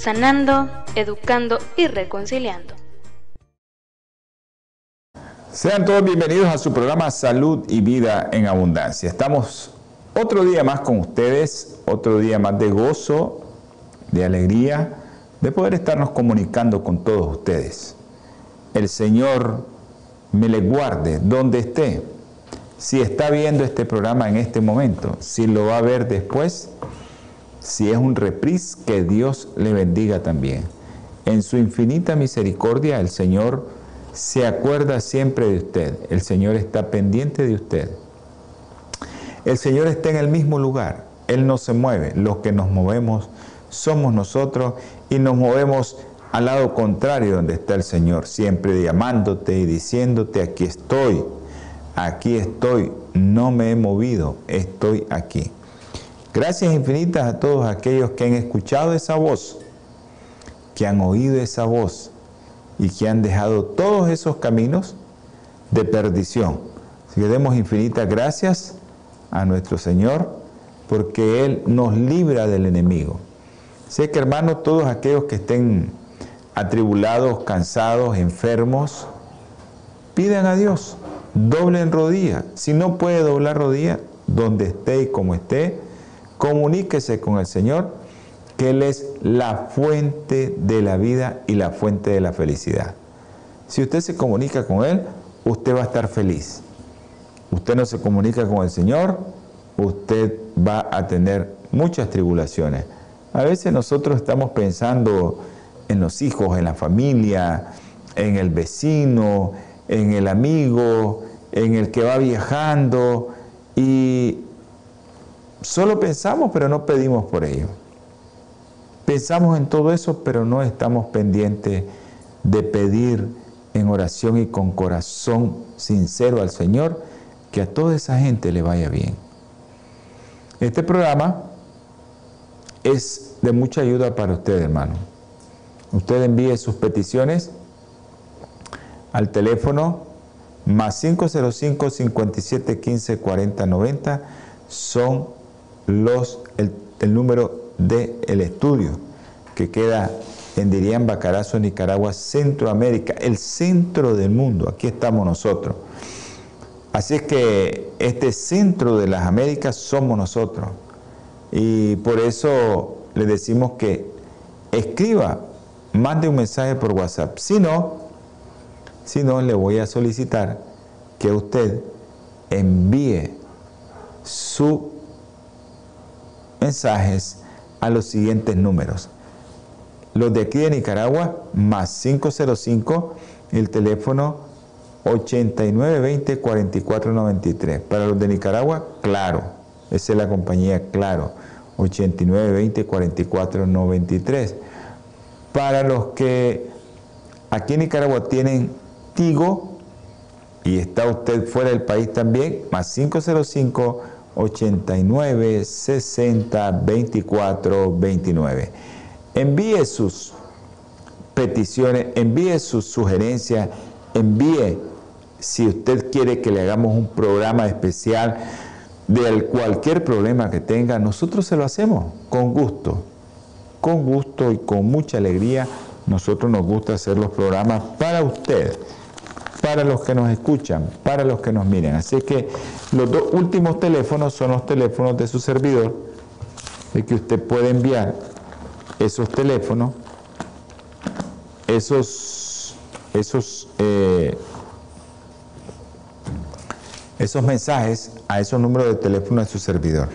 sanando, educando y reconciliando. Sean todos bienvenidos a su programa Salud y Vida en Abundancia. Estamos otro día más con ustedes, otro día más de gozo, de alegría, de poder estarnos comunicando con todos ustedes. El Señor me le guarde donde esté. Si está viendo este programa en este momento, si lo va a ver después, si es un reprise, que Dios le bendiga también. En su infinita misericordia, el Señor se acuerda siempre de usted. El Señor está pendiente de usted. El Señor está en el mismo lugar. Él no se mueve. Los que nos movemos somos nosotros y nos movemos al lado contrario donde está el Señor, siempre llamándote y diciéndote, aquí estoy, aquí estoy, no me he movido, estoy aquí. Gracias infinitas a todos aquellos que han escuchado esa voz, que han oído esa voz y que han dejado todos esos caminos de perdición. Así que demos infinitas gracias a nuestro Señor porque Él nos libra del enemigo. Sé que hermanos, todos aquellos que estén atribulados, cansados, enfermos, pidan a Dios, doblen rodilla. Si no puede doblar rodilla, donde esté y como esté, comuníquese con el Señor, que Él es la fuente de la vida y la fuente de la felicidad. Si usted se comunica con Él, usted va a estar feliz. Usted no se comunica con el Señor, usted va a tener muchas tribulaciones. A veces nosotros estamos pensando en los hijos, en la familia, en el vecino, en el amigo, en el que va viajando y Solo pensamos, pero no pedimos por ello. Pensamos en todo eso, pero no estamos pendientes de pedir en oración y con corazón sincero al Señor que a toda esa gente le vaya bien. Este programa es de mucha ayuda para usted, hermano. Usted envíe sus peticiones al teléfono más 505 57 15 40 90. Son el, número del el estudio que queda en Dirián, Bacarazo, Nicaragua, Centroamérica, el centro del mundo. Aquí estamos nosotros. Así es que este centro de las Américas somos nosotros. Y por eso le decimos que escriba, mande un mensaje por WhatsApp. Si no, si no, le voy a solicitar que usted envíe su mensajes a los siguientes números. Los de aquí de Nicaragua, más 505, el teléfono 8920-4493. Para los de Nicaragua, claro, esa es la compañía Claro, 8920-4493. Para los que aquí en Nicaragua tienen Tigo y está usted fuera del país también, más 505 89 60 24 29. Envíe sus peticiones, envíe sus sugerencias, envíe si usted quiere que le hagamos un programa especial de cualquier problema que tenga, nosotros se lo hacemos con gusto, con gusto y con mucha alegría. Nosotros nos gusta hacer los programas para usted para los que nos escuchan, para los que nos miren. Así que los dos últimos teléfonos son los teléfonos de su servidor, de que usted puede enviar esos teléfonos, esos, esos, eh, esos mensajes a esos números de teléfono de su servidor.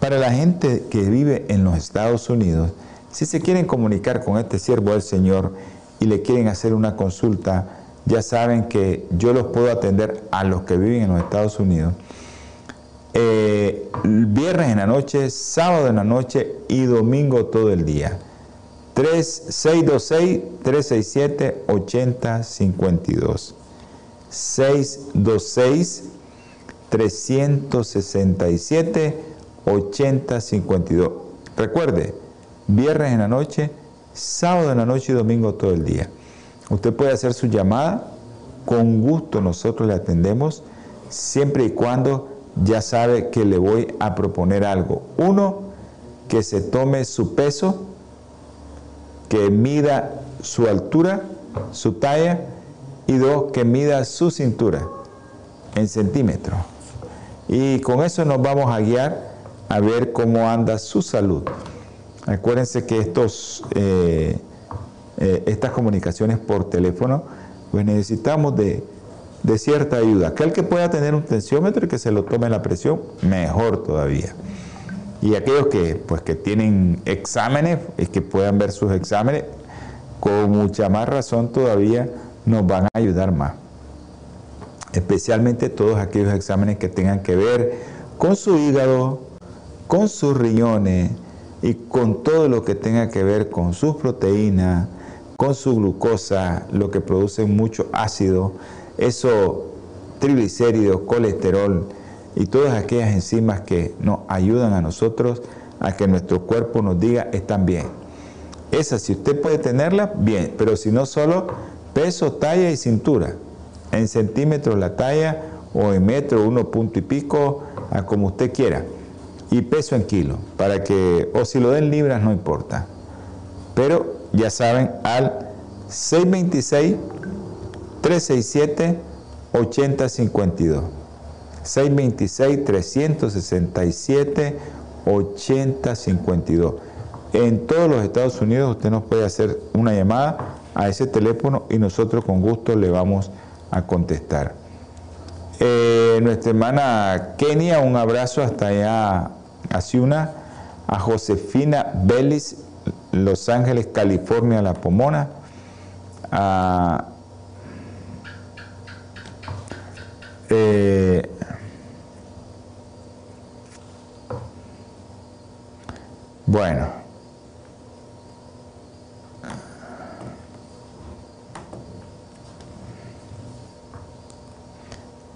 Para la gente que vive en los Estados Unidos, si se quieren comunicar con este siervo del Señor y le quieren hacer una consulta, ya saben que yo los puedo atender a los que viven en los Estados Unidos. Eh, viernes en la noche, sábado en la noche y domingo todo el día. 626-367-8052. 626-367-8052. Recuerde, viernes en la noche, sábado en la noche y domingo todo el día. Usted puede hacer su llamada, con gusto nosotros le atendemos, siempre y cuando ya sabe que le voy a proponer algo. Uno, que se tome su peso, que mida su altura, su talla, y dos, que mida su cintura en centímetros. Y con eso nos vamos a guiar a ver cómo anda su salud. Acuérdense que estos, eh, eh, estas comunicaciones por teléfono, pues necesitamos de, de cierta ayuda. Aquel que pueda tener un tensiómetro y que se lo tome la presión, mejor todavía. Y aquellos que, pues, que tienen exámenes y que puedan ver sus exámenes, con mucha más razón todavía nos van a ayudar más. Especialmente todos aquellos exámenes que tengan que ver con su hígado, con sus riñones y con todo lo que tenga que ver con sus proteínas, con su glucosa, lo que produce mucho ácido, eso triglicéridos, colesterol y todas aquellas enzimas que nos ayudan a nosotros a que nuestro cuerpo nos diga están bien. Esa, si usted puede tenerla, bien, pero si no solo peso, talla y cintura. En centímetros la talla o en metro, uno punto y pico, a como usted quiera. Y peso en kilo, para que, o si lo den libras, no importa. Pero ya saben, al 626 367 8052. 626 367 8052. En todos los Estados Unidos usted nos puede hacer una llamada a ese teléfono y nosotros con gusto le vamos a contestar. Eh, nuestra hermana Kenia, un abrazo hasta allá a Ciuna, a Josefina Bellis, Los Ángeles, California, La Pomona, eh, bueno,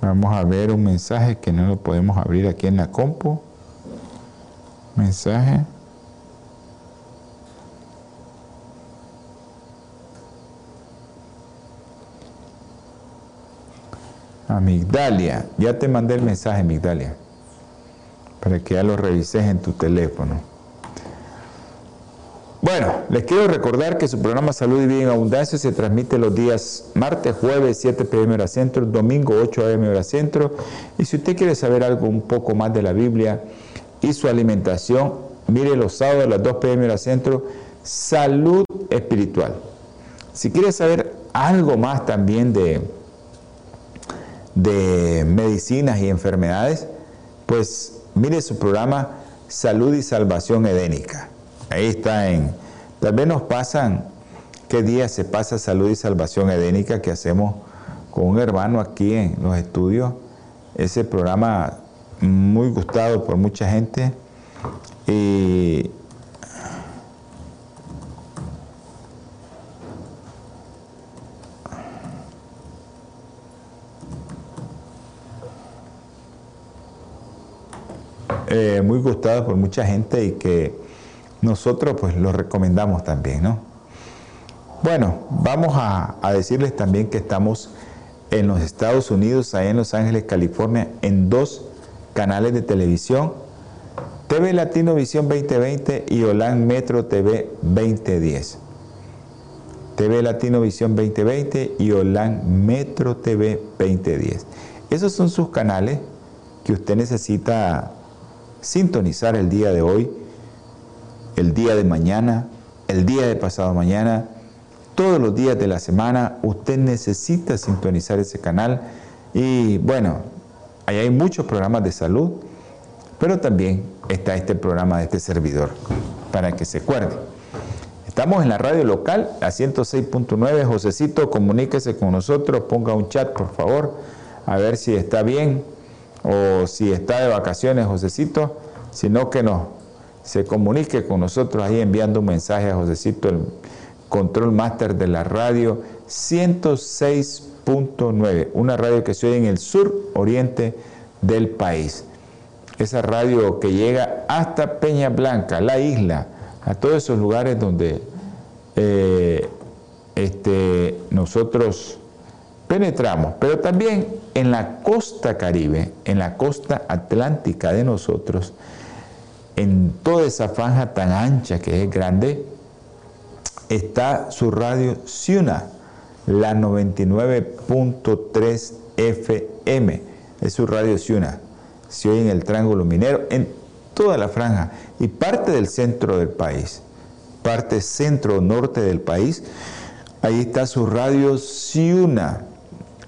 Vamos a ver un mensaje que no lo podemos abrir aquí en la compu. Mensaje. Amigdalia. Ya te mandé el mensaje, Amigdalia. Para que ya lo revises en tu teléfono. Bueno, les quiero recordar que su programa Salud y Vida en Abundancia se transmite los días martes, jueves, 7 pm hora centro, domingo 8 am hora centro. Y si usted quiere saber algo un poco más de la Biblia y su alimentación, mire los sábados a las 2 pm hora centro, salud espiritual. Si quiere saber algo más también de, de medicinas y enfermedades, pues mire su programa Salud y Salvación Edénica Ahí está en... Tal vez nos pasan, qué día se pasa salud y salvación edénica que hacemos con un hermano aquí en los estudios. Ese programa muy gustado por mucha gente. Y eh, muy gustado por mucha gente y que nosotros pues lo recomendamos también, ¿no? Bueno, vamos a, decirles también que estamos en los Estados Unidos, ahí en Los Ángeles, California, en dos canales de televisión, TV Latino Visión 2020 y Olan Metro TV 2010. TV Latino Visión 2020 y Olan Metro TV 2010. Esos son sus canales que usted necesita sintonizar el día de hoy el día de mañana, el día de pasado mañana, todos los días de la semana, usted necesita sintonizar ese canal. Y bueno, ahí hay muchos programas de salud, pero también está este programa de este servidor, para que se acuerde. Estamos en la radio local, a 106.9. Josecito, comuníquese con nosotros, ponga un chat, por favor, a ver si está bien o si está de vacaciones, Josecito, sino que nos se comunique con nosotros ahí enviando un mensaje a Josecito, el control máster de la radio 106.9, una radio que se oye en el sur oriente del país. Esa radio que llega hasta Peña Blanca, la isla, a todos esos lugares donde eh, este, nosotros penetramos, pero también en la costa caribe, en la costa atlántica de nosotros, en toda esa franja tan ancha que es grande, está su radio Ciuna, la 99.3 FM, es su radio Ciuna, se oye en el Triángulo Minero, en toda la franja y parte del centro del país, parte centro-norte del país, ahí está su radio Ciuna,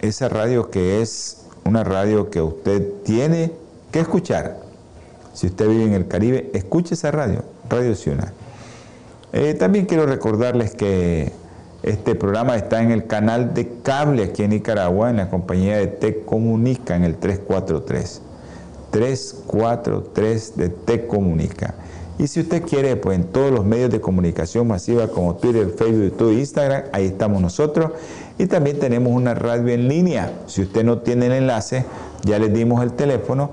esa radio que es una radio que usted tiene que escuchar. Si usted vive en el Caribe, escuche esa radio, Radio Ciuna. Eh, también quiero recordarles que este programa está en el canal de cable aquí en Nicaragua, en la compañía de Te Comunica, en el 343. 343 de Te Comunica. Y si usted quiere, pues en todos los medios de comunicación masiva como Twitter, Facebook, YouTube, Instagram, ahí estamos nosotros. Y también tenemos una radio en línea. Si usted no tiene el enlace, ya les dimos el teléfono,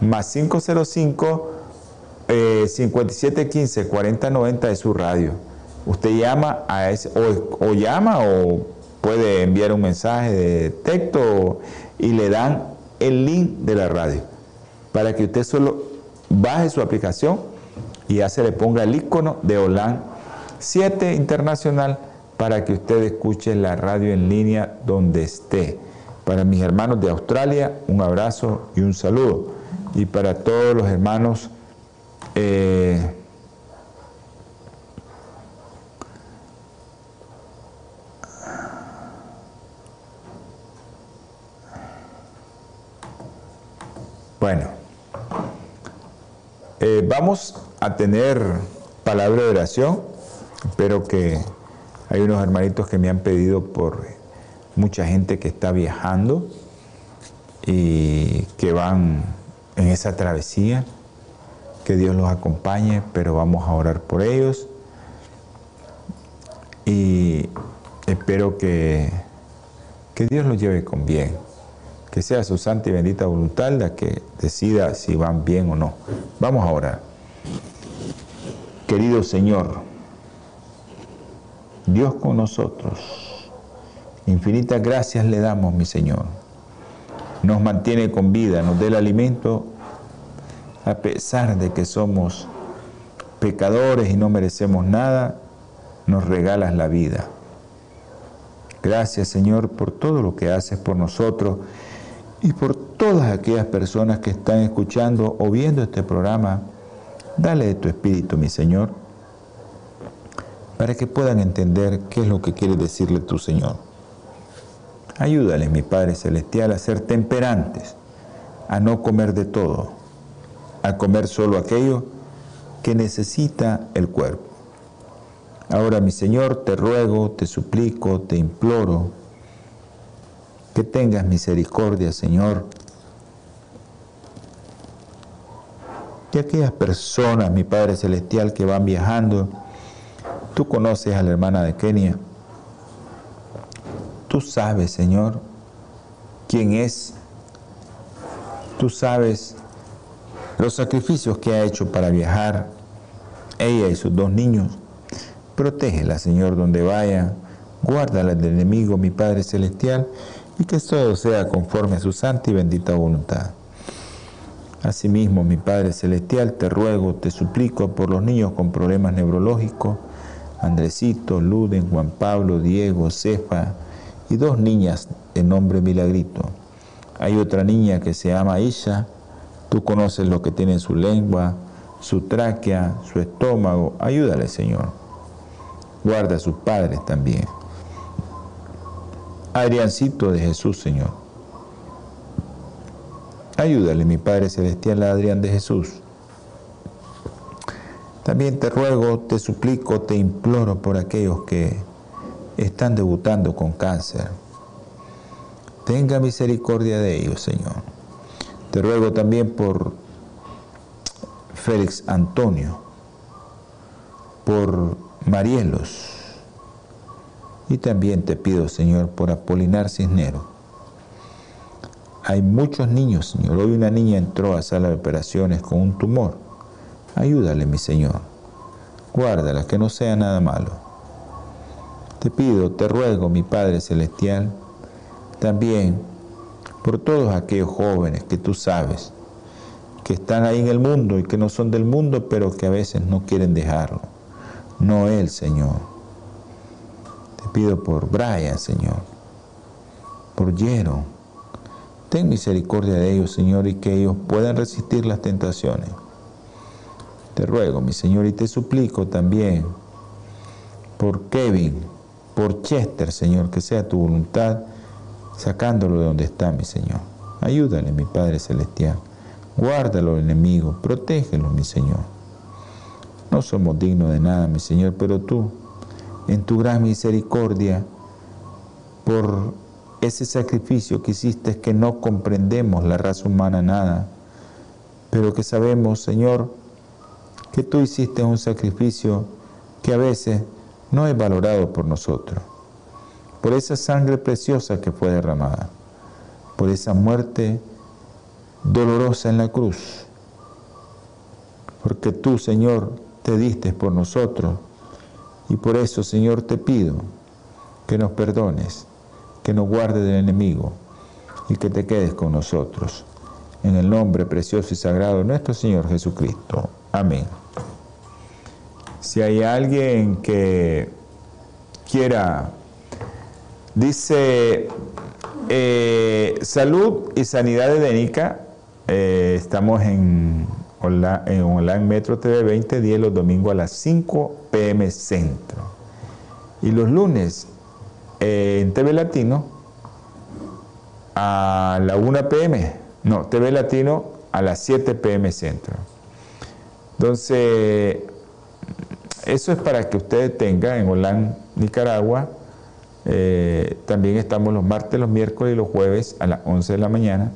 más 505 5715 4090 de su radio. Usted llama a ese, o, llama o puede enviar un mensaje de texto y le dan el link de la radio para que usted solo baje su aplicación y ya se le ponga el icono de OLAN 7 Internacional para que usted escuche la radio en línea donde esté. Para mis hermanos de Australia, un abrazo y un saludo. Y para todos los hermanos eh, bueno, eh, vamos a tener palabra de oración. Espero que hay unos hermanitos que me han pedido por mucha gente que está viajando y que van en esa travesía que Dios los acompañe, pero vamos a orar por ellos. Y espero que, que Dios los lleve con bien, que sea su santa y bendita voluntad la que decida si van bien o no. Vamos a orar. Querido Señor, Dios con nosotros, infinitas gracias le damos, mi Señor. Nos mantiene con vida, nos dé el alimento a pesar de que somos pecadores y no merecemos nada, nos regalas la vida. Gracias Señor por todo lo que haces por nosotros y por todas aquellas personas que están escuchando o viendo este programa. Dale de tu espíritu, mi Señor, para que puedan entender qué es lo que quiere decirle tu Señor. Ayúdales, mi Padre Celestial, a ser temperantes, a no comer de todo, a comer solo aquello que necesita el cuerpo. Ahora, mi Señor, te ruego, te suplico, te imploro, que tengas misericordia, Señor, y aquellas personas, mi Padre Celestial, que van viajando, tú conoces a la hermana de Kenia, tú sabes, Señor, quién es, tú sabes los sacrificios que ha hecho para viajar, ella y sus dos niños. Protégela, Señor, donde vaya, guárdala del enemigo, mi Padre Celestial, y que todo sea conforme a su santa y bendita voluntad. Asimismo, mi Padre Celestial, te ruego, te suplico por los niños con problemas neurológicos, Andresito, Luden, Juan Pablo, Diego, Cefa y dos niñas de nombre Milagrito. Hay otra niña que se llama Isha, Tú conoces lo que tiene en su lengua, su tráquea, su estómago. Ayúdale, Señor. Guarda a sus padres también. Adriancito de Jesús, Señor. Ayúdale, mi Padre Celestial, a Adrián de Jesús. También te ruego, te suplico, te imploro por aquellos que están debutando con cáncer. Tenga misericordia de ellos, Señor. Te ruego también por Félix Antonio, por Marielos. Y también te pido, Señor, por Apolinar Cisnero. Hay muchos niños, Señor. Hoy una niña entró a sala de operaciones con un tumor. Ayúdale, mi Señor. Guárdala, que no sea nada malo. Te pido, te ruego, mi Padre Celestial, también por todos aquellos jóvenes que tú sabes que están ahí en el mundo y que no son del mundo, pero que a veces no quieren dejarlo. No Él, Señor. Te pido por Brian, Señor, por Jero. Ten misericordia de ellos, Señor, y que ellos puedan resistir las tentaciones. Te ruego, mi Señor, y te suplico también por Kevin, por Chester, Señor, que sea tu voluntad, sacándolo de donde está, mi Señor. Ayúdale, mi Padre Celestial. Guárdalo, enemigo, protégelo, mi Señor. No somos dignos de nada, mi Señor, pero tú, en tu gran misericordia, por ese sacrificio que hiciste, que no comprendemos la raza humana nada, pero que sabemos, Señor, que tú hiciste un sacrificio que a veces no es valorado por nosotros, por esa sangre preciosa que fue derramada, por esa muerte dolorosa en la cruz, porque tú, Señor, te diste por nosotros y por eso, Señor, te pido que nos perdones, que nos guardes del enemigo y que te quedes con nosotros. En el nombre precioso y sagrado de nuestro Señor Jesucristo. Amén. Si hay alguien que quiera, dice, eh, salud y sanidad edénica eh, estamos en, Online Metro TV 20 días los domingos a las 5 pm centro. Y los lunes eh, en TV Latino a la 1 pm. No, TV Latino a las 7 pm centro. Entonces, eso es para que ustedes tengan en Online Nicaragua. Eh, también estamos los martes, los miércoles y los jueves a las 11 de la mañana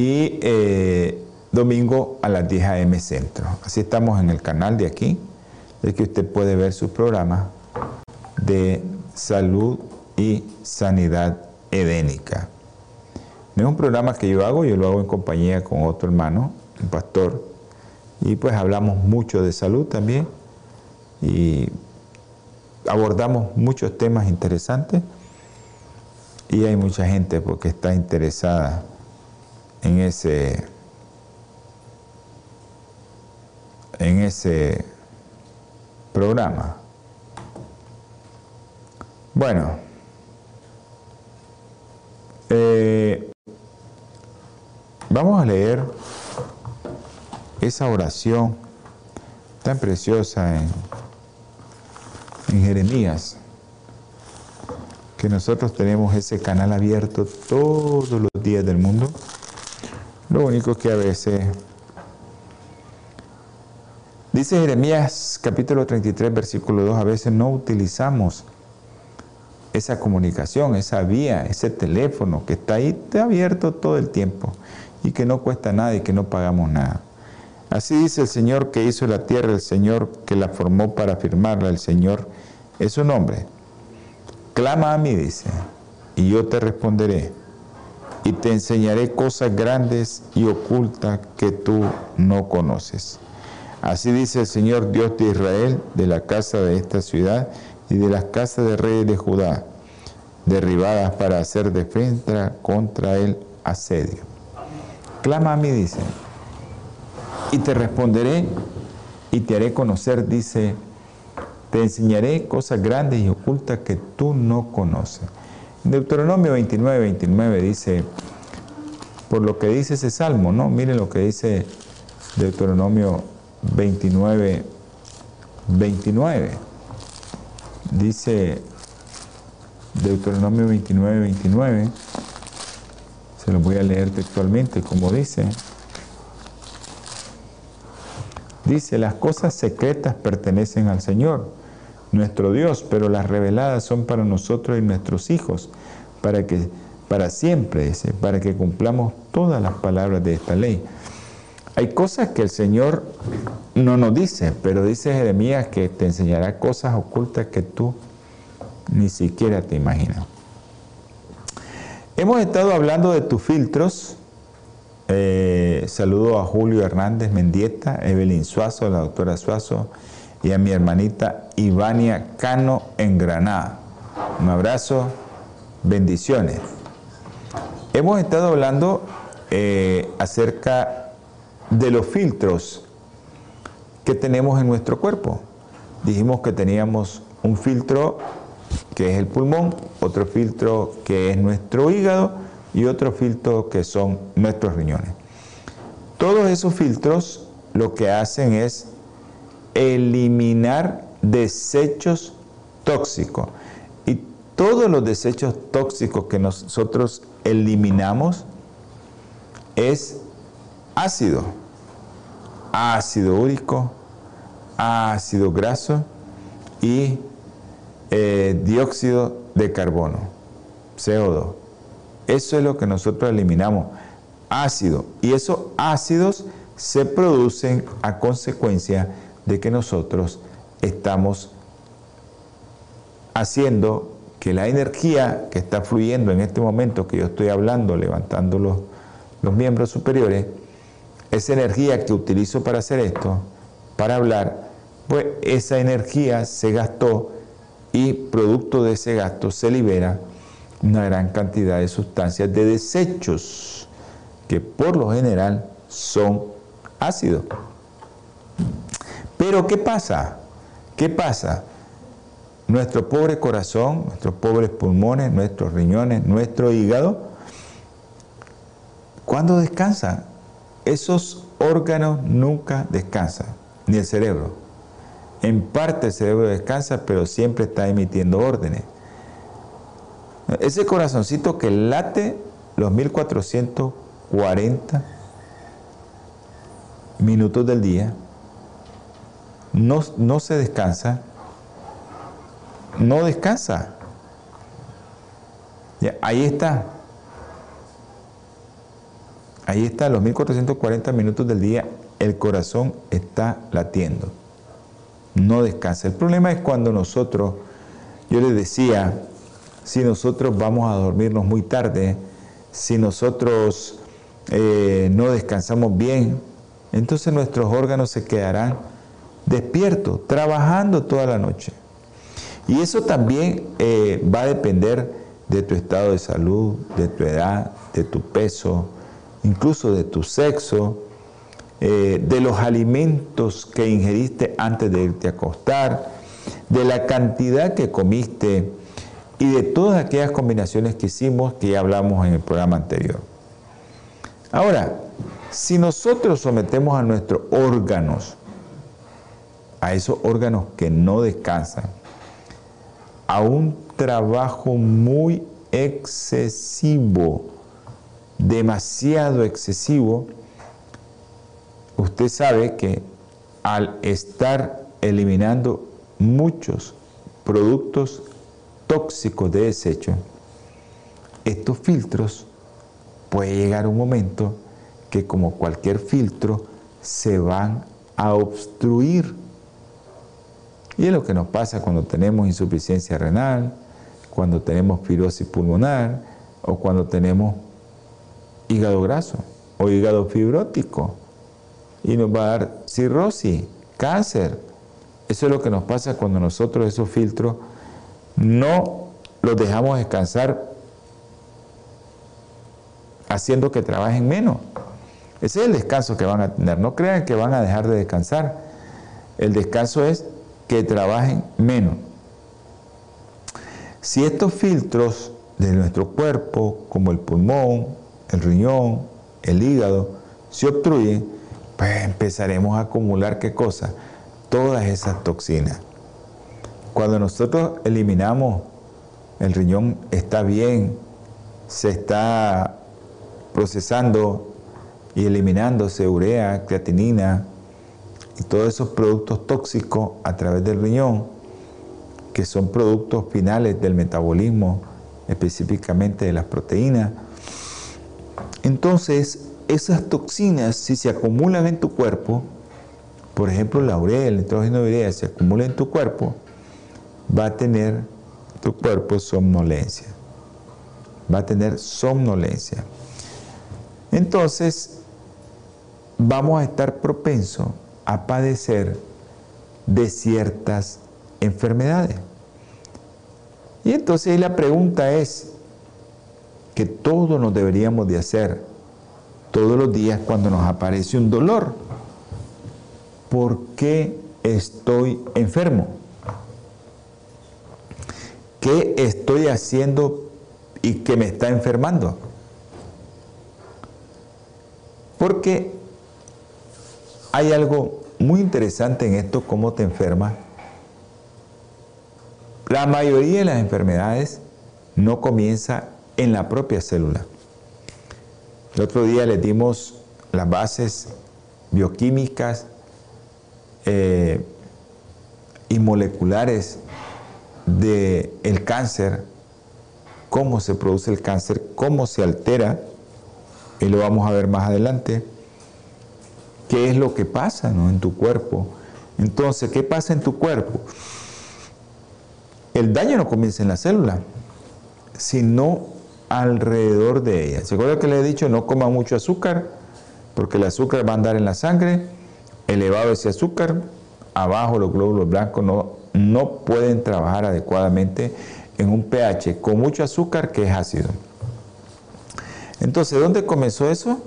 y eh, domingo a las 10 a.m. Centro. Así estamos en el canal de aquí, de que usted puede ver su programa de salud y sanidad edénica. No es un programa que yo hago, yo lo hago en compañía con otro hermano, un pastor, y pues hablamos mucho de salud también y abordamos muchos temas interesantes y hay mucha gente porque está interesada en ese en ese programa. Bueno, eh, vamos a leer esa oración tan preciosa en, Jeremías, que nosotros tenemos ese canal abierto todos los días del mundo lo único que a veces... Dice Jeremías capítulo 33, versículo 2, a veces no utilizamos esa comunicación, esa vía, ese teléfono que está ahí está abierto todo el tiempo y que no cuesta nada y que no pagamos nada. Así dice el Señor que hizo la tierra, el Señor que la formó para firmarla, el Señor es su nombre. Clama a mí, dice, y yo te responderé y te enseñaré cosas grandes y ocultas que tú no conoces. Así dice el Señor Dios de Israel, de la casa de esta ciudad y de las casas de reyes de Judá, derribadas para hacer defensa contra el asedio. Clama a mí, dice, y te responderé y te haré conocer, dice, te enseñaré cosas grandes y ocultas que tú no conoces. Deuteronomio 29, 29 dice, por lo que dice ese salmo, ¿no? Miren lo que dice Deuteronomio 29, 29. Dice Deuteronomio 29, 29. Se lo voy a leer textualmente, como dice. Dice, las cosas secretas pertenecen al Señor nuestro Dios, pero las reveladas son para nosotros y nuestros hijos, para que para siempre, para que cumplamos todas las palabras de esta ley. Hay cosas que el Señor no nos dice, pero dice Jeremías que te enseñará cosas ocultas que tú ni siquiera te imaginas. Hemos estado hablando de tus filtros. Eh, saludo a Julio Hernández Mendieta, Evelyn Suazo, la doctora Suazo, y a mi hermanita Ivania Cano en Granada. Un abrazo, bendiciones. Hemos estado hablando eh, acerca de los filtros que tenemos en nuestro cuerpo. Dijimos que teníamos un filtro que es el pulmón, otro filtro que es nuestro hígado y otro filtro que son nuestros riñones. Todos esos filtros lo que hacen es eliminar desechos tóxicos. Y todos los desechos tóxicos que nosotros eliminamos es ácido, ácido úrico, ácido graso y eh, dióxido de carbono, CO2. Eso es lo que nosotros eliminamos, ácido. Y esos ácidos se producen a consecuencia de que nosotros estamos haciendo que la energía que está fluyendo en este momento que yo estoy hablando, levantando los, los miembros superiores, esa energía que utilizo para hacer esto, para hablar, pues esa energía se gastó y producto de ese gasto se libera una gran cantidad de sustancias de desechos que por lo general son ácidos. Pero ¿qué pasa? ¿Qué pasa? Nuestro pobre corazón, nuestros pobres pulmones, nuestros riñones, nuestro hígado, ¿cuándo descansan? Esos órganos nunca descansan, ni el cerebro. En parte el cerebro descansa, pero siempre está emitiendo órdenes. Ese corazoncito que late los 1440 minutos del día, no, no se descansa, no descansa. ahí está. Ahí está, los 1440 minutos del día, el corazón está latiendo no descansa. El problema es cuando nosotros, yo les decía, si nosotros vamos a dormirnos muy tarde, si nosotros eh, no descansamos bien, entonces nuestros órganos se quedarán despiertos, trabajando toda la noche. Y eso también eh, va a depender de tu estado de salud, de tu edad, de tu peso, incluso de tu sexo, eh, de los alimentos que ingeriste antes de irte a acostar, de la cantidad que comiste y de todas aquellas combinaciones que hicimos que ya hablamos en el programa anterior. Ahora, si nosotros sometemos a nuestros órganos, a esos órganos que no descansan, a un trabajo muy excesivo, demasiado excesivo, usted sabe que al estar eliminando muchos productos tóxicos de desecho, estos filtros puede llegar un momento que como cualquier filtro se van a obstruir. Y es lo que nos pasa cuando tenemos insuficiencia renal, cuando tenemos fibrosis pulmonar o cuando tenemos hígado graso o hígado fibrótico y nos va a dar cirrosis, cáncer. Eso es lo que nos pasa cuando nosotros esos filtros no los dejamos descansar haciendo que trabajen menos. Ese es el descanso que van a tener. No crean que van a dejar de descansar. El descanso es que trabajen menos. Si estos filtros de nuestro cuerpo, como el pulmón, el riñón, el hígado, se obstruyen, pues empezaremos a acumular qué cosa? Todas esas toxinas. Cuando nosotros eliminamos, el riñón está bien, se está procesando y eliminándose urea, creatinina y todos esos productos tóxicos a través del riñón, que son productos finales del metabolismo, específicamente de las proteínas. Entonces, esas toxinas, si se acumulan en tu cuerpo, por ejemplo, laurel, el nitrógeno de urea, se acumula en tu cuerpo, va a tener tu cuerpo somnolencia. Va a tener somnolencia. Entonces, vamos a estar propensos a padecer de ciertas enfermedades. Y entonces la pregunta es que todos nos deberíamos de hacer todos los días cuando nos aparece un dolor. ¿Por qué estoy enfermo? ¿Qué estoy haciendo y que me está enfermando? Porque hay algo muy interesante en esto, cómo te enfermas. La mayoría de las enfermedades no comienza en la propia célula. El otro día le dimos las bases bioquímicas eh, y moleculares del el cáncer, cómo se produce el cáncer, cómo se altera, y lo vamos a ver más adelante, qué es lo que pasa en tu cuerpo. Entonces, ¿qué pasa en tu cuerpo? El daño no comienza en la célula, sino alrededor de ella. ¿Se acuerda que le he dicho no coma mucho azúcar? Porque el azúcar va a andar en la sangre, elevado ese azúcar, abajo los glóbulos blancos no, no pueden trabajar adecuadamente en un pH con mucho azúcar que es ácido. Entonces, ¿dónde comenzó eso?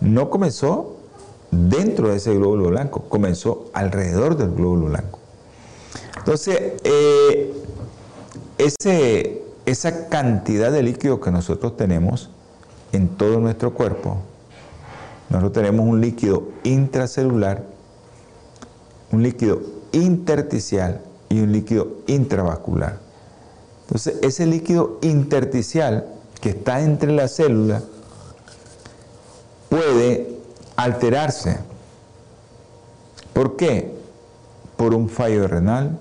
No comenzó dentro de ese glóbulo blanco, comenzó alrededor del glóbulo blanco. Entonces, eh, esa cantidad de líquido que nosotros tenemos en todo nuestro cuerpo, nosotros tenemos un líquido intracelular, un líquido intersticial y un líquido intravascular. Entonces, ese líquido intersticial que está entre las células puede alterarse. ¿Por qué? Por un fallo renal,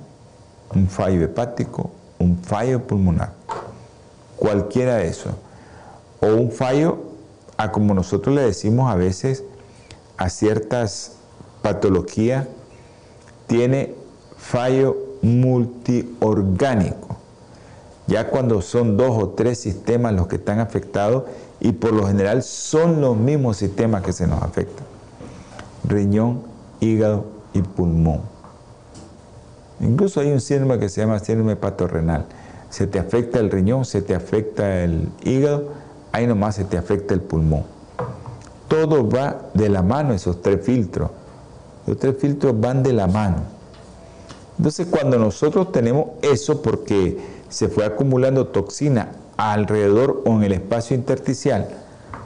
un fallo hepático, un fallo pulmonar. Cualquiera de esos. O un fallo, a como nosotros le decimos a veces, a ciertas patologías, tiene fallo multiorgánico. Ya cuando son dos o tres sistemas los que están afectados y por lo general son los mismos sistemas que se nos afectan. Riñón, hígado y pulmón. Incluso hay un síndrome que se llama síndrome patorrenal. Se te afecta el riñón, se te afecta el hígado, ahí nomás se te afecta el pulmón. Todo va de la mano, esos tres filtros. Los tres filtros van de la mano. Entonces cuando nosotros tenemos eso porque se fue acumulando toxina alrededor o en el espacio intersticial,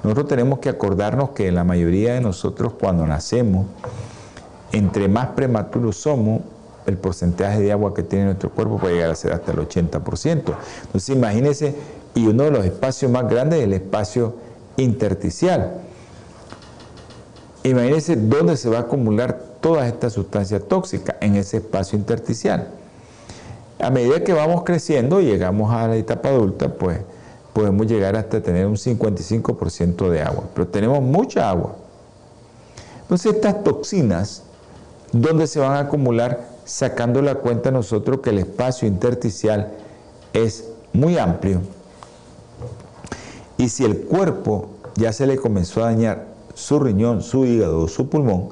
nosotros tenemos que acordarnos que la mayoría de nosotros cuando nacemos, entre más prematuros somos, el porcentaje de agua que tiene nuestro cuerpo puede llegar a ser hasta el 80%. Entonces imagínense, y uno de los espacios más grandes es el espacio intersticial. Imagínense dónde se va a acumular toda esta sustancia tóxica en ese espacio intersticial. A medida que vamos creciendo y llegamos a la etapa adulta, pues podemos llegar hasta tener un 55% de agua, pero tenemos mucha agua. Entonces estas toxinas, ¿dónde se van a acumular? Sacando la cuenta nosotros que el espacio intersticial es muy amplio. Y si el cuerpo ya se le comenzó a dañar su riñón, su hígado su pulmón,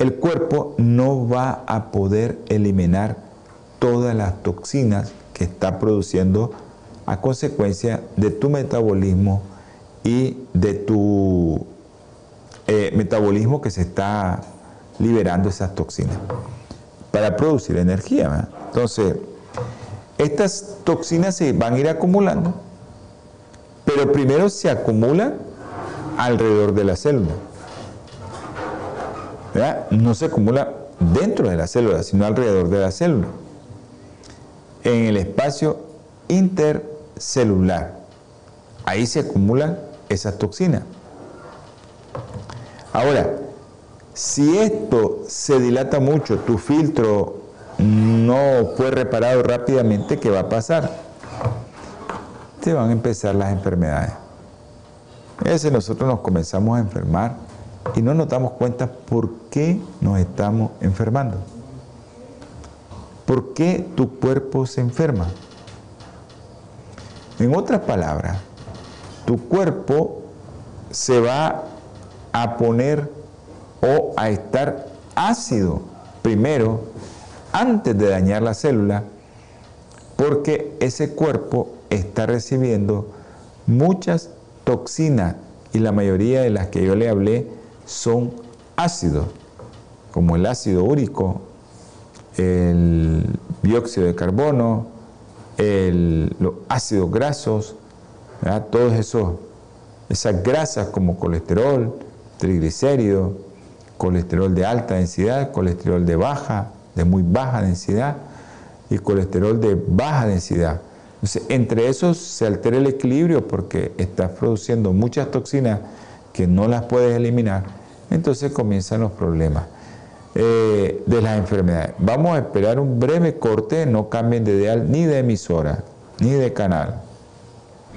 el cuerpo no va a poder eliminar todas las toxinas que está produciendo a consecuencia de tu metabolismo y de tu eh, metabolismo que se está liberando esas toxinas para producir energía. Entonces, estas toxinas se van a ir acumulando, pero primero se acumulan alrededor de la célula. No se acumula dentro de la célula, sino alrededor de la célula. En el espacio intercelular. Ahí se acumulan esas toxinas. Ahora, si esto se dilata mucho, tu filtro no fue reparado rápidamente, ¿qué va a pasar? Te van a empezar las enfermedades. Veces nosotros nos comenzamos a enfermar y no nos damos cuenta por qué nos estamos enfermando. ¿Por qué tu cuerpo se enferma? En otras palabras, tu cuerpo se va a poner o a estar ácido primero antes de dañar la célula porque ese cuerpo está recibiendo muchas toxinas y la mayoría de las que yo le hablé son ácidos, como el ácido úrico, el dióxido de carbono, los ácidos grasos, todos esos, esas grasas como colesterol, triglicéridos, colesterol de alta densidad, colesterol de baja, de muy baja densidad y colesterol de baja densidad. Entonces, entre esos se altera el equilibrio porque estás produciendo muchas toxinas que no las puedes eliminar, entonces comienzan los problemas eh, de las enfermedades. Vamos a esperar un breve corte, no cambien de ideal ni de emisora, ni de canal.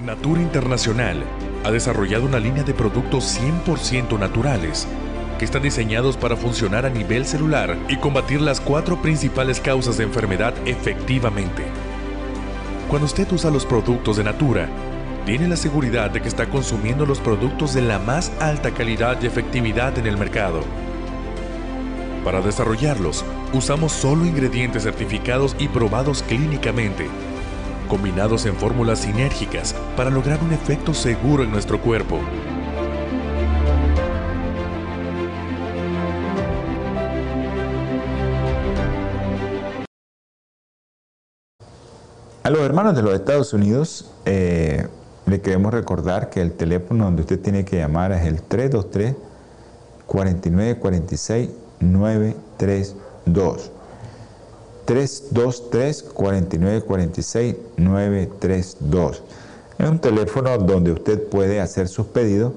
Natura Internacional ha desarrollado una línea de productos 100% naturales que están diseñados para funcionar a nivel celular y combatir las cuatro principales causas de enfermedad efectivamente. Cuando usted usa los productos de Natura, tiene la seguridad de que está consumiendo los productos de la más alta calidad y efectividad en el mercado. Para desarrollarlos, usamos solo ingredientes certificados y probados clínicamente, combinados en fórmulas sinérgicas para lograr un efecto seguro en nuestro cuerpo. A los hermanos de los Estados Unidos eh, le queremos recordar que el teléfono donde usted tiene que llamar es el 323 4946 932. 323 4946 932. Es un teléfono donde usted puede hacer sus pedidos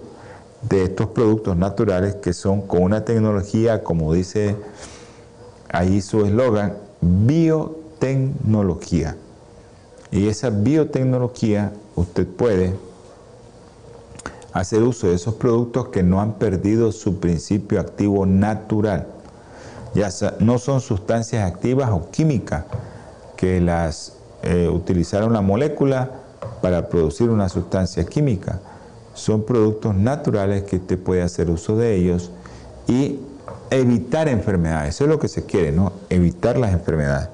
de estos productos naturales que son con una tecnología, como dice ahí su eslogan, biotecnología. Y esa biotecnología usted puede hacer uso de esos productos que no han perdido su principio activo natural. Ya no son sustancias activas o químicas que las eh, utilizaron la molécula para producir una sustancia química. Son productos naturales que usted puede hacer uso de ellos y evitar enfermedades. Eso es lo que se quiere, ¿no? Evitar las enfermedades.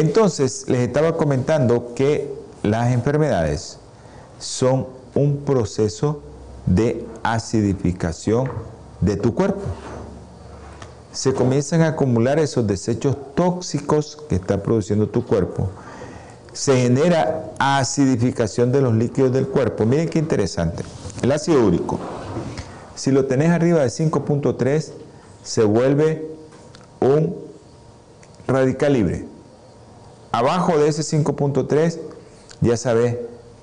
Entonces, les estaba comentando que las enfermedades son un proceso de acidificación de tu cuerpo. Se comienzan a acumular esos desechos tóxicos que está produciendo tu cuerpo. Se genera acidificación de los líquidos del cuerpo. Miren qué interesante. El ácido úrico. Si lo tenés arriba de 5.3, se vuelve un radical libre. Abajo de ese 5.3 ya sabes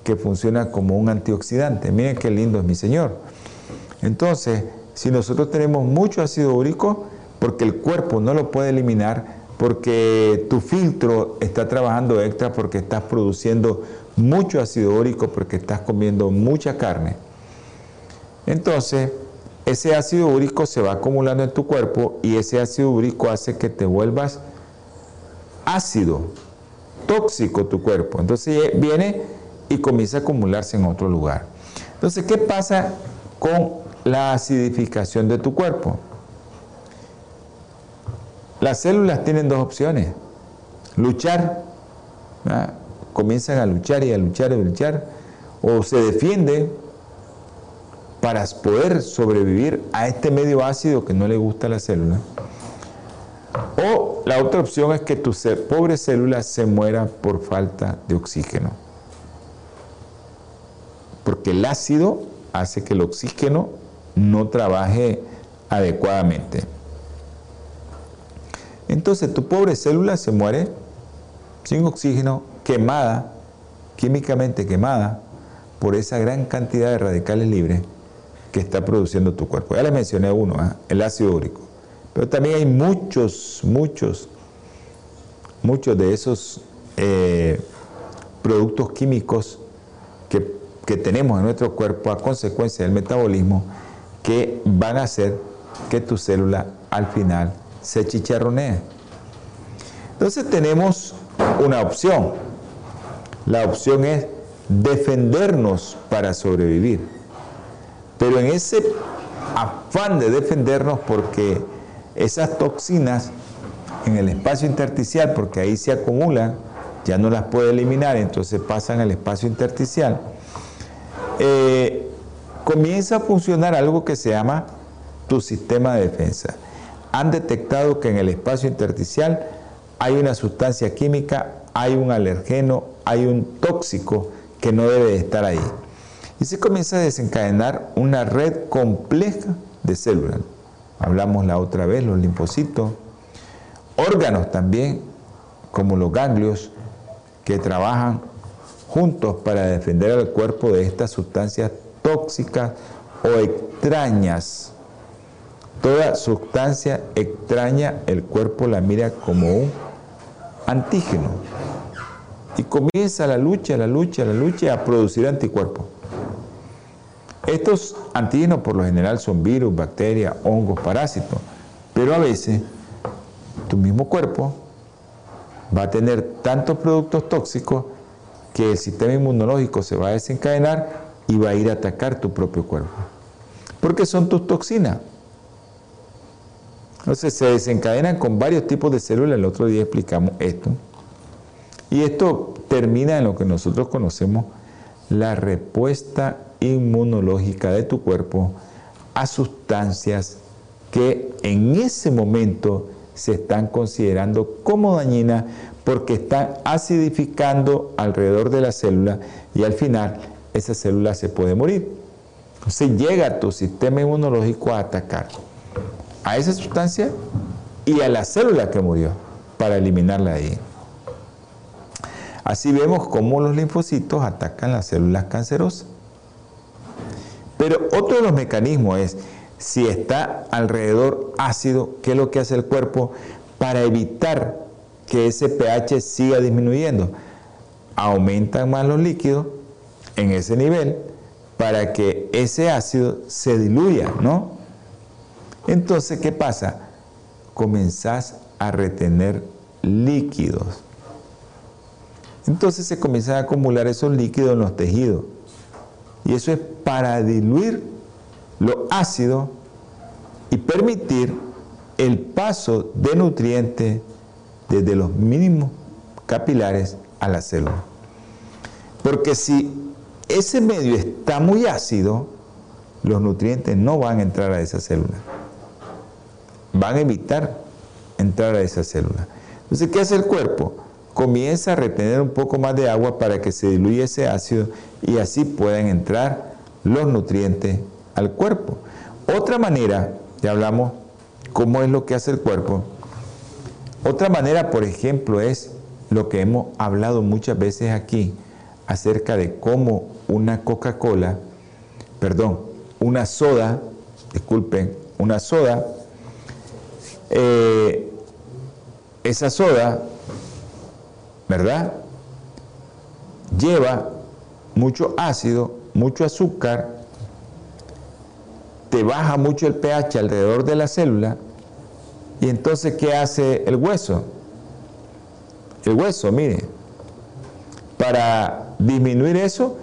que funciona como un antioxidante. Miren qué lindo es mi Señor. Entonces, si nosotros tenemos mucho ácido úrico, porque el cuerpo no lo puede eliminar, porque tu filtro está trabajando extra, porque estás produciendo mucho ácido úrico, porque estás comiendo mucha carne. Entonces, ese ácido úrico se va acumulando en tu cuerpo y ese ácido úrico hace que te vuelvas ácido tóxico tu cuerpo. Entonces viene y comienza a acumularse en otro lugar. Entonces, ¿qué pasa con la acidificación de tu cuerpo? Las células tienen dos opciones. Luchar, comienzan a luchar y a luchar y a luchar, o se defiende para poder sobrevivir a este medio ácido que no le gusta a la célula. O la otra opción es que tu pobre célula se muera por falta de oxígeno. Porque el ácido hace que el oxígeno no trabaje adecuadamente. Entonces tu pobre célula se muere sin oxígeno, quemada, químicamente quemada, por esa gran cantidad de radicales libres que está produciendo tu cuerpo. Ya les mencioné uno, ¿eh? el ácido úrico. Pero también hay muchos, muchos, muchos de esos eh, productos químicos que que tenemos en nuestro cuerpo a consecuencia del metabolismo que van a hacer que tu célula al final se chicharronee. Entonces tenemos una opción. La opción es defendernos para sobrevivir. Pero en ese afán de defendernos porque esas toxinas en el espacio intersticial, porque ahí se acumulan, ya no las puede eliminar, entonces pasan al espacio intersticial, eh, comienza a funcionar algo que se llama tu sistema de defensa. Han detectado que en el espacio intersticial hay una sustancia química, hay un alergeno, hay un tóxico que no debe estar ahí. Y se comienza a desencadenar una red compleja de células. Hablamos la otra vez, los linfocitos, órganos también, como los ganglios, que trabajan juntos para defender al cuerpo de estas sustancias tóxicas o extrañas. Toda sustancia extraña el cuerpo la mira como un antígeno. Y comienza la lucha, la lucha, la lucha a producir anticuerpos. Estos antígenos por lo general son virus, bacterias, hongos, parásitos, pero a veces tu mismo cuerpo va a tener tantos productos tóxicos que el sistema inmunológico se va a desencadenar y va a ir a atacar tu propio cuerpo. Porque son tus toxinas. Entonces se desencadenan con varios tipos de células. El otro día explicamos esto. Y esto termina en lo que nosotros conocemos la respuesta inmunológica de tu cuerpo a sustancias que en ese momento se están considerando como dañinas porque están acidificando alrededor de la célula y al final esa célula se puede morir. Entonces llega tu sistema inmunológico a atacar a esa sustancia y a la célula que murió para eliminarla de ahí. Así vemos cómo los linfocitos atacan las células cancerosas. Pero otro de los mecanismos es si está alrededor ácido, ¿qué es lo que hace el cuerpo para evitar que ese pH siga disminuyendo? Aumentan más los líquidos en ese nivel para que ese ácido se diluya, ¿no? Entonces, ¿qué pasa? Comenzás a retener líquidos. Entonces se comienzan a acumular esos líquidos en los tejidos. Y eso es para diluir lo ácido y permitir el paso de nutrientes desde los mínimos capilares a la célula. Porque si ese medio está muy ácido, los nutrientes no van a entrar a esa célula. Van a evitar entrar a esa célula. Entonces, ¿qué hace el cuerpo? Comienza a retener un poco más de agua para que se diluya ese ácido y así puedan entrar los nutrientes al cuerpo. Otra manera, ya hablamos cómo es lo que hace el cuerpo. Otra manera, por ejemplo, es lo que hemos hablado muchas veces aquí acerca de cómo una Coca-Cola, perdón, una soda, disculpen, una soda, eh, esa soda, ¿verdad? Lleva mucho ácido, mucho azúcar, te baja mucho el pH alrededor de la célula y entonces ¿qué hace el hueso? El hueso, mire, para disminuir eso,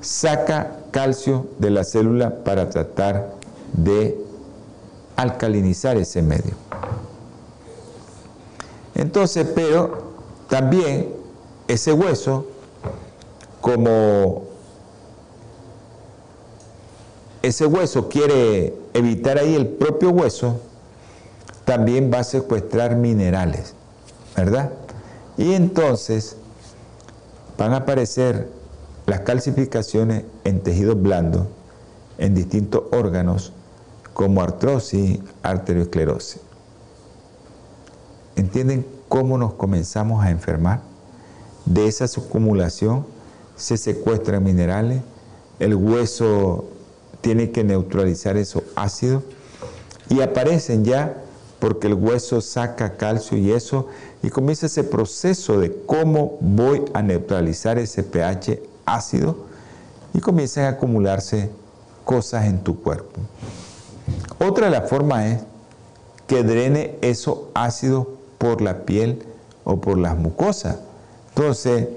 saca calcio de la célula para tratar de alcalinizar ese medio. Entonces, pero también ese hueso, como ese hueso quiere evitar ahí el propio hueso, también va a secuestrar minerales, ¿verdad? Y entonces van a aparecer las calcificaciones en tejidos blandos, en distintos órganos, como artrosis, arteriosclerosis. ¿Entienden cómo nos comenzamos a enfermar? De esa subcumulación se secuestran minerales, el hueso tiene que neutralizar esos ácidos y aparecen ya porque el hueso saca calcio y eso, y comienza ese proceso de cómo voy a neutralizar ese pH ácido, y comienzan a acumularse cosas en tu cuerpo. Otra de las formas es que drene esos ácidos por la piel o por las mucosas. Entonces,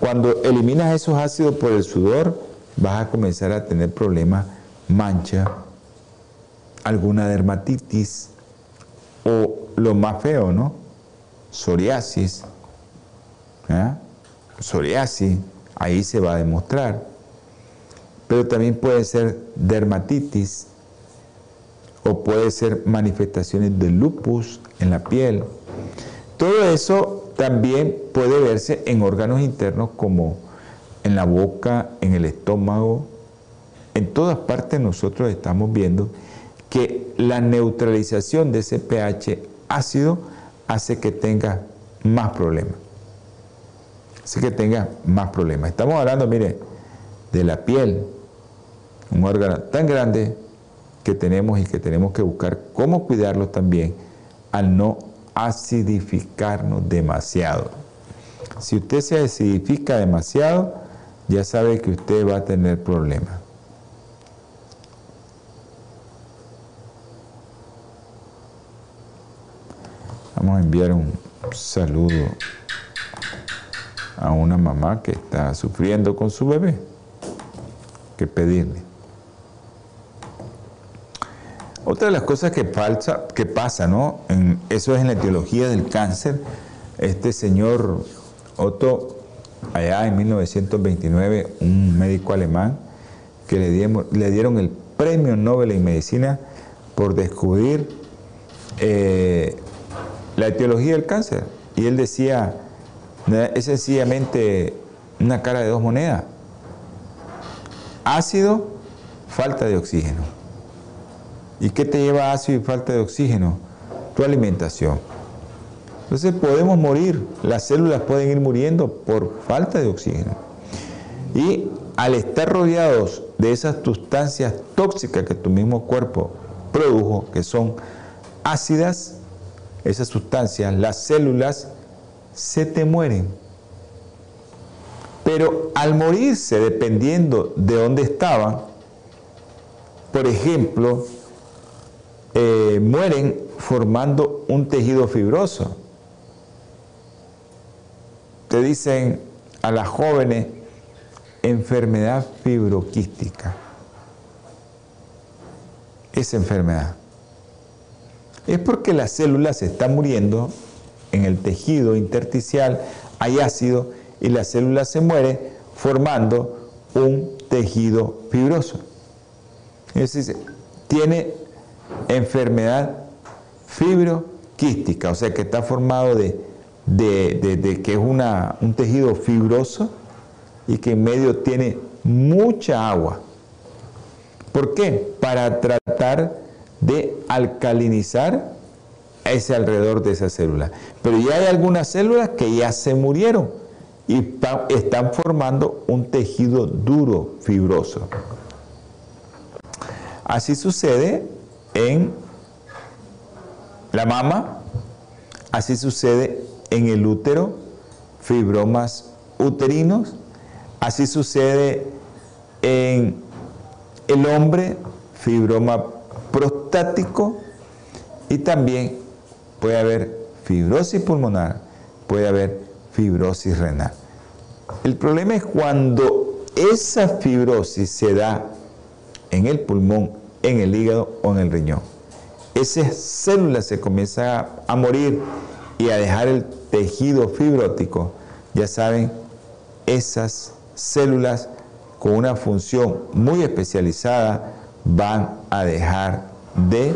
cuando eliminas esos ácidos por el sudor, vas a comenzar a tener problemas, mancha, alguna dermatitis o lo más feo, ¿no? Psoriasis. ¿ah? Psoriasis, ahí se va a demostrar. Pero también puede ser dermatitis o puede ser manifestaciones de lupus en la piel. Todo eso también puede verse en órganos internos como en la boca, en el estómago. En todas partes nosotros estamos viendo que la neutralización de ese pH ácido hace que tenga más problemas. Hace que tenga más problemas. Estamos hablando, mire, de la piel, un órgano tan grande que tenemos y que tenemos que buscar cómo cuidarlo también al no acidificarnos demasiado. Si usted se acidifica demasiado, ya sabe que usted va a tener problemas. Vamos a enviar un saludo a una mamá que está sufriendo con su bebé. Que pedirle. Otra de las cosas que, falsa, que pasa, ¿no? eso es en la etiología del cáncer. Este señor Otto, allá en 1929, un médico alemán, que le dieron, le dieron el premio Nobel en medicina por descubrir eh, la etiología del cáncer. Y él decía, es sencillamente una cara de dos monedas. Ácido, falta de oxígeno. ¿Y qué te lleva ácido y falta de oxígeno? Tu alimentación. Entonces podemos morir, las células pueden ir muriendo por falta de oxígeno. Y al estar rodeados de esas sustancias tóxicas que tu mismo cuerpo produjo, que son ácidas, esas sustancias, las células se te mueren. Pero al morirse, dependiendo de dónde estaban, por ejemplo, eh, mueren formando un tejido fibroso. Te dicen a las jóvenes enfermedad fibroquística. Esa enfermedad. Es porque las células se están muriendo en el tejido intersticial, hay ácido y la célula se muere formando un tejido fibroso. Es decir, tiene enfermedad fibroquística, o sea que está formado de, que es una, un tejido fibroso y que en medio tiene mucha agua. ¿Por qué? Para tratar de alcalinizar ese alrededor de esa célula. Pero ya hay algunas células que ya se murieron y están formando un tejido duro, fibroso. Así sucede en la mama, así sucede en el útero, fibromas uterinos, así sucede en el hombre, fibroma prostático. Y también puede haber fibrosis pulmonar, puede haber fibrosis renal. El problema es cuando esa fibrosis se da en el pulmón en el hígado o en el riñón. Esas células se comienzan a, morir y a dejar el tejido fibrótico. Ya saben, esas células con una función muy especializada van a dejar de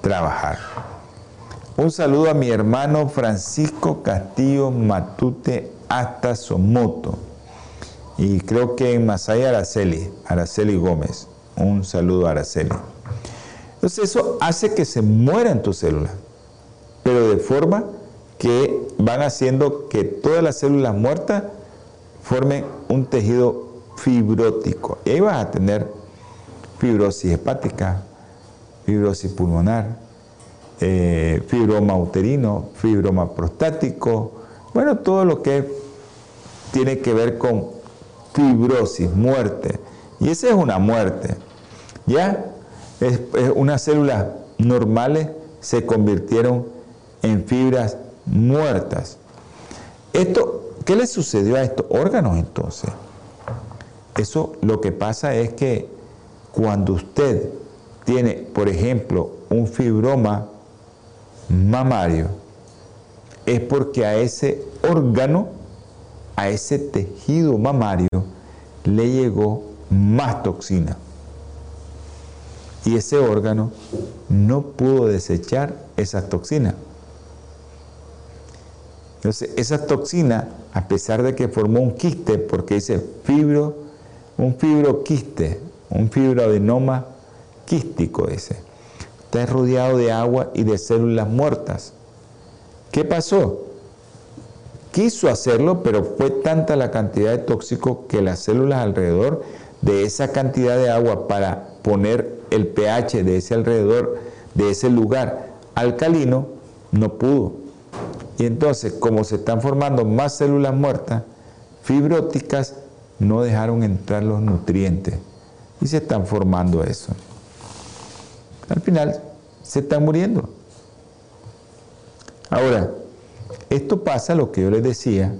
trabajar. Un saludo a mi hermano Francisco Castillo Matute hasta Somoto. Y creo que en Masaya Araceli, Araceli Gómez. Un saludo a Araceli. Entonces eso hace que se mueran tus células, pero de forma que van haciendo que todas las células muertas formen un tejido fibrótico. Y ahí vas a tener fibrosis hepática, fibrosis pulmonar, eh, fibroma uterino, fibroma prostático, bueno, todo lo que tiene que ver con fibrosis, muerte. Y esa es una muerte. ¿Ya? Unas células normales se convirtieron en fibras muertas. Esto, ¿Qué le sucedió a estos órganos entonces? Eso lo que pasa es que cuando usted tiene, por ejemplo, un fibroma mamario, es porque a ese órgano, a ese tejido mamario, le llegó más toxina. Y ese órgano no pudo desechar esa toxina. Entonces, esa toxina, a pesar de que formó un quiste, porque dice fibro, un fibroquiste, un fibroadenoma quístico ese, está rodeado de agua y de células muertas. ¿Qué pasó? Quiso hacerlo, pero fue tanta la cantidad de tóxico que las células alrededor de esa cantidad de agua para poner el pH de ese alrededor, de ese lugar alcalino, no pudo. Y entonces, como se están formando más células muertas, fibróticas, no dejaron entrar los nutrientes y se están formando eso. Al final se están muriendo. Ahora, esto pasa, lo que yo les decía,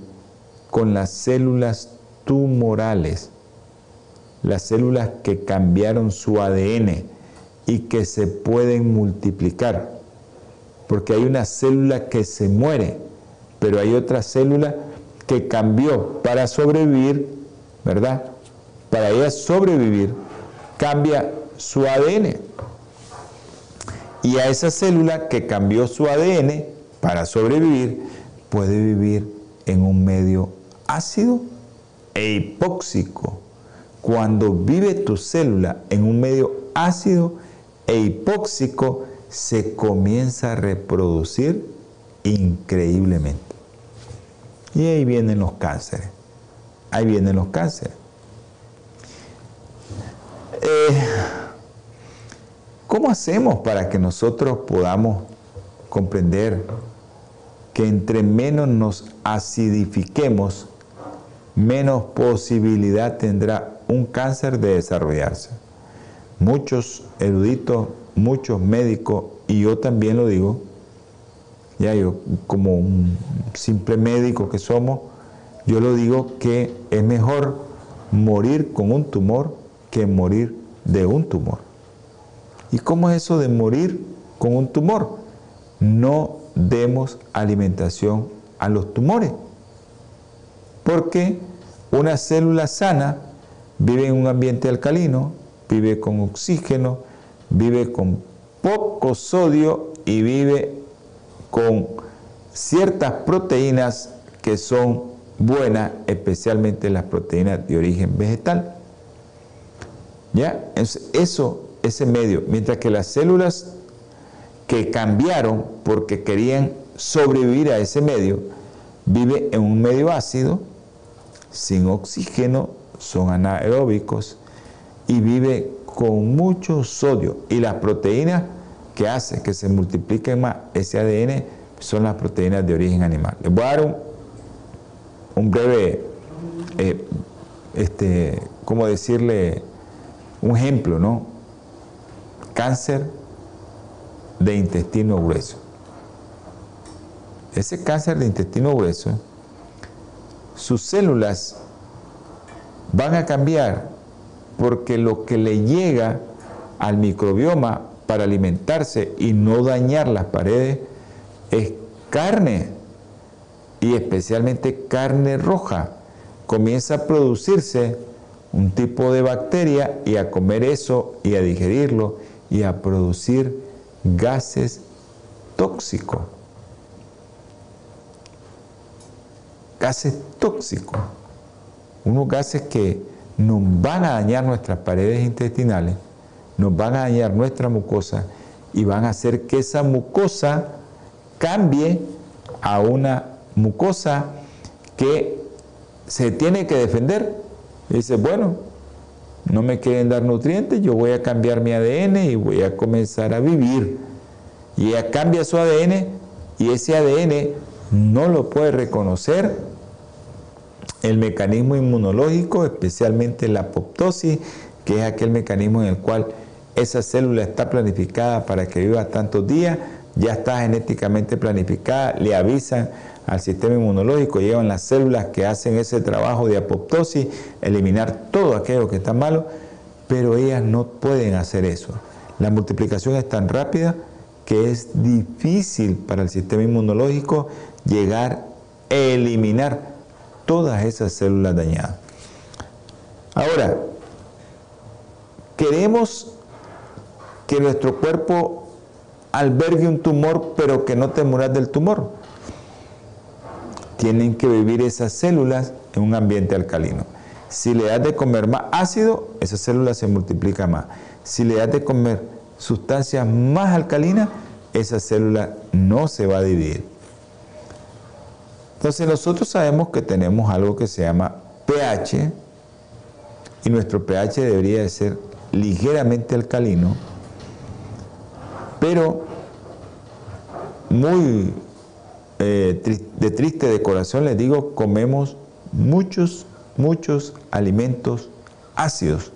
con las células tumorales, las células que cambiaron su ADN y que se pueden multiplicar. Porque hay una célula que se muere, pero hay otra célula que cambió para sobrevivir, ¿verdad? Para ella sobrevivir, cambia su ADN. Y a esa célula que cambió su ADN, para sobrevivir puede vivir en un medio ácido e hipóxico. Cuando vive tu célula en un medio ácido e hipóxico, se comienza a reproducir increíblemente. Y ahí vienen los cánceres. Ahí vienen los cánceres. Eh, ¿Cómo hacemos para que nosotros podamos comprender que entre menos nos acidifiquemos, menos posibilidad tendrá un cáncer de desarrollarse. Muchos eruditos, muchos médicos, y yo también lo digo, ya yo como un simple médico que somos, yo lo digo que es mejor morir con un tumor que morir de un tumor. ¿Y cómo es eso de morir con un tumor? No demos alimentación a los tumores. Porque una célula sana vive en un ambiente alcalino, vive con oxígeno, vive con poco sodio y vive con ciertas proteínas que son buenas, especialmente las proteínas de origen vegetal. ¿Ya? Eso, ese medio, mientras que las células que cambiaron porque querían sobrevivir a ese medio, vive en un medio ácido, sin oxígeno, son anaeróbicos y vive con mucho sodio. Y las proteínas que hacen que se multipliquen más ese ADN son las proteínas de origen animal. Les voy a dar un, breve, eh, este, ¿cómo decirle? Un ejemplo, ¿no? Cáncer de intestino grueso. Ese cáncer de intestino grueso, sus células van a cambiar porque lo que le llega al microbioma para alimentarse y no dañar las paredes es carne y especialmente carne roja. Comienza a producirse un tipo de bacteria y a comer eso y a digerirlo y a producir gases tóxicos. Gases tóxicos. Unos gases que nos van a dañar nuestras paredes intestinales, nos van a dañar nuestra mucosa y van a hacer que esa mucosa cambie a una mucosa que se tiene que defender. dice, bueno, no me quieren dar nutrientes, yo voy a cambiar mi ADN y voy a comenzar a vivir. Y ella cambia su ADN y ese ADN no lo puede reconocer el mecanismo inmunológico, especialmente la apoptosis, que es aquel mecanismo en el cual esa célula está planificada para que viva tantos días, ya está genéticamente planificada, le avisan al sistema inmunológico, llevan las células que hacen ese trabajo de apoptosis, eliminar todo aquello que está malo, pero ellas no pueden hacer eso. La multiplicación es tan rápida que es difícil para el sistema inmunológico llegar a eliminar todas esas células dañadas. Ahora, queremos que nuestro cuerpo albergue un tumor, pero que no te muras del tumor. Tienen que vivir esas células en un ambiente alcalino. Si le das de comer más ácido, esas células se multiplican más. Si le das de comer sustancias más alcalinas, esa célula no se va a dividir. Entonces nosotros sabemos que tenemos algo que se llama pH y nuestro pH debería de ser ligeramente alcalino, pero muy eh, de triste de corazón les digo, comemos muchos muchos alimentos ácidos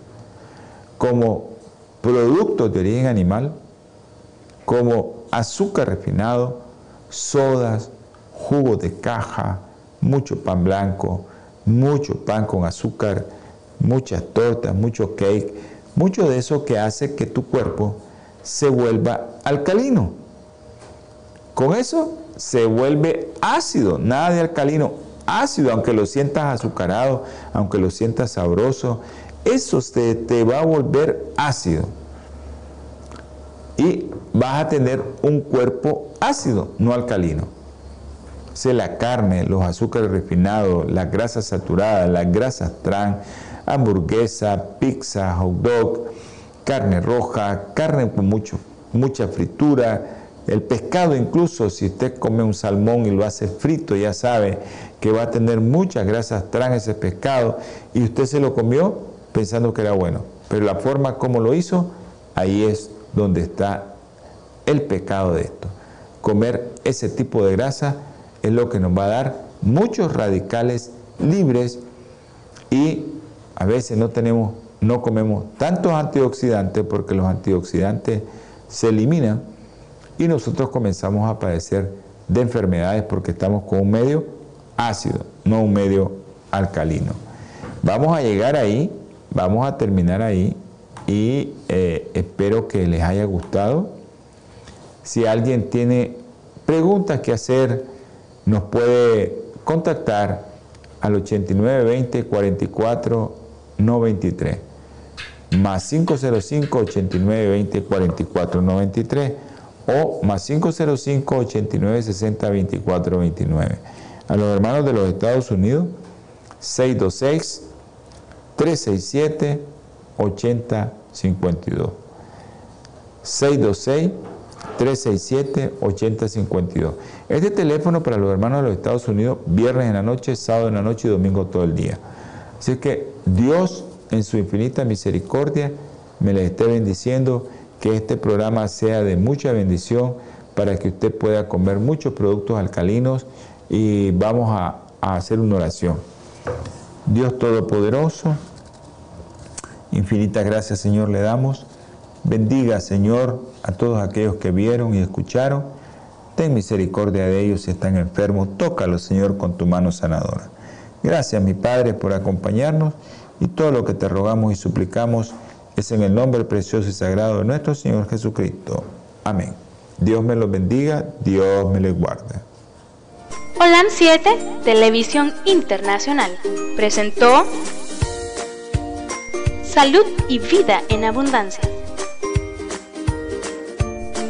como productos de origen animal, como azúcar refinado, sodas, jugo de caja, mucho pan blanco, mucho pan con azúcar, muchas tortas, mucho cake, mucho de eso que hace que tu cuerpo se vuelva alcalino. Con eso se vuelve ácido, nada de alcalino, ácido, aunque lo sientas azucarado, aunque lo sientas sabroso, eso te, te va a volver ácido. Y vas a tener un cuerpo ácido, no alcalino. O la carne, los azúcares refinados, las grasas saturadas, las grasas trans, hamburguesa, pizza, hot dog, carne roja, carne con mucho, mucha fritura, el pescado incluso, si usted come un salmón y lo hace frito, ya sabe que va a tener muchas grasas trans ese pescado y usted se lo comió pensando que era bueno. Pero la forma como lo hizo, ahí es donde está el pecado de esto. Comer ese tipo de grasa es lo que nos va a dar muchos radicales libres y a veces no tenemos, no comemos tantos antioxidantes porque los antioxidantes se eliminan y nosotros comenzamos a padecer de enfermedades porque estamos con un medio ácido, no un medio alcalino. Vamos a llegar ahí, vamos a terminar ahí y eh, espero que les haya gustado. Si alguien tiene preguntas que hacer, nos puede contactar al 8920 44 93 más 505 8920 44 93 o más 505 89 60 24 29. A los hermanos de los Estados Unidos, 626 367 80 52. 626 367 80 52. Este teléfono para los hermanos de los Estados Unidos, viernes en la noche, sábado en la noche y domingo todo el día. Así que Dios, en su infinita misericordia, me les esté bendiciendo que este programa sea de mucha bendición para que usted pueda comer muchos productos alcalinos y vamos a, hacer una oración. Dios Todopoderoso, infinitas gracias Señor le damos. Bendiga Señor a todos aquellos que vieron y escucharon. Ten misericordia de ellos si están enfermos. Tócalos Señor con tu mano sanadora. Gracias mi Padre por acompañarnos y todo lo que te rogamos y suplicamos es en el nombre precioso y sagrado de nuestro Señor Jesucristo. Amén. Dios me los bendiga, Dios me les guarde. Holan 7, Televisión Internacional, presentó Salud y Vida en Abundancia.